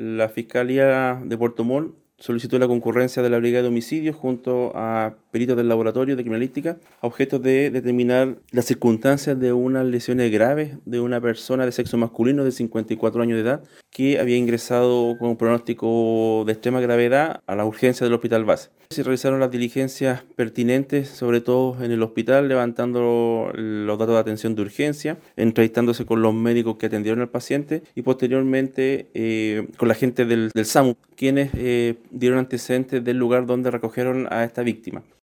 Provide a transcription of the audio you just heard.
la Fiscalía de Puerto Montt solicitó la concurrencia de la Brigada de Homicidios junto a peritos del laboratorio de criminalística a objeto de determinar las circunstancias de unas lesiones graves de una persona de sexo masculino de 54 años de edad que había ingresado con un pronóstico de extrema gravedad a la urgencia del hospital base. Se realizaron las diligencias pertinentes, sobre todo en el hospital, levantando los datos de atención de urgencia, entrevistándose con los médicos que atendieron al paciente y posteriormente eh, con la gente del, del SAMU, quienes eh, dieron antecedentes del lugar donde recogieron a esta víctima.